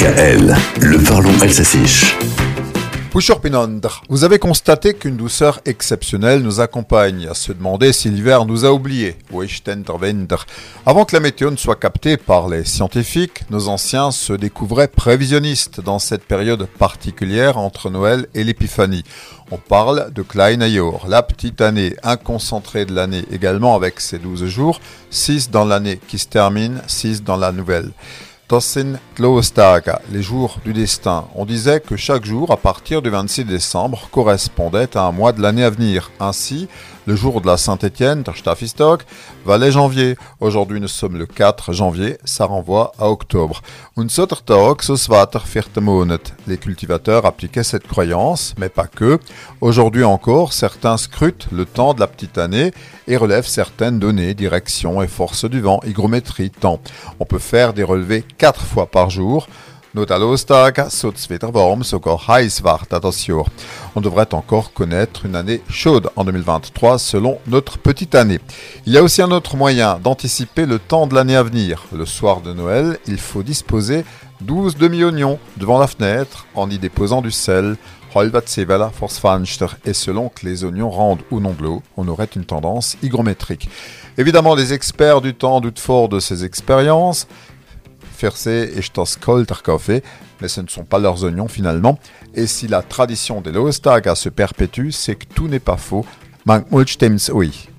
DKL, le parlons alsacien. Vous avez constaté qu'une douceur exceptionnelle nous accompagne, à se demander si l'hiver nous a oubliés. Avant que la météo ne soit captée par les scientifiques, nos anciens se découvraient prévisionnistes dans cette période particulière entre Noël et l'Épiphanie. On parle de Klein Ayor, la petite année, un concentré de l'année également avec ses 12 jours, 6 dans l'année qui se termine, 6 dans la nouvelle. Tossin Tlostaga, les jours du destin. On disait que chaque jour, à partir du 26 décembre, correspondait à un mois de l'année à venir. Ainsi, le jour de la Saint-Étienne, Staffistok, valait janvier. Aujourd'hui, nous sommes le 4 janvier, ça renvoie à octobre. Les cultivateurs appliquaient cette croyance, mais pas que. Aujourd'hui encore, certains scrutent le temps de la petite année et relèvent certaines données, direction et force du vent, hygrométrie, temps. On peut faire des relevés 4 fois par jour. On devrait encore connaître une année chaude en 2023 selon notre petite année. Il y a aussi un autre moyen d'anticiper le temps de l'année à venir. Le soir de Noël, il faut disposer 12 demi-oignons devant la fenêtre en y déposant du sel. Et selon que les oignons rendent ou non de l'eau, on aurait une tendance hygrométrique. Évidemment, les experts du temps doutent fort de ces expériences mais ce ne sont pas leurs oignons finalement. Et si la tradition des Loestaga se perpétue, c'est que tout n'est pas faux. oui.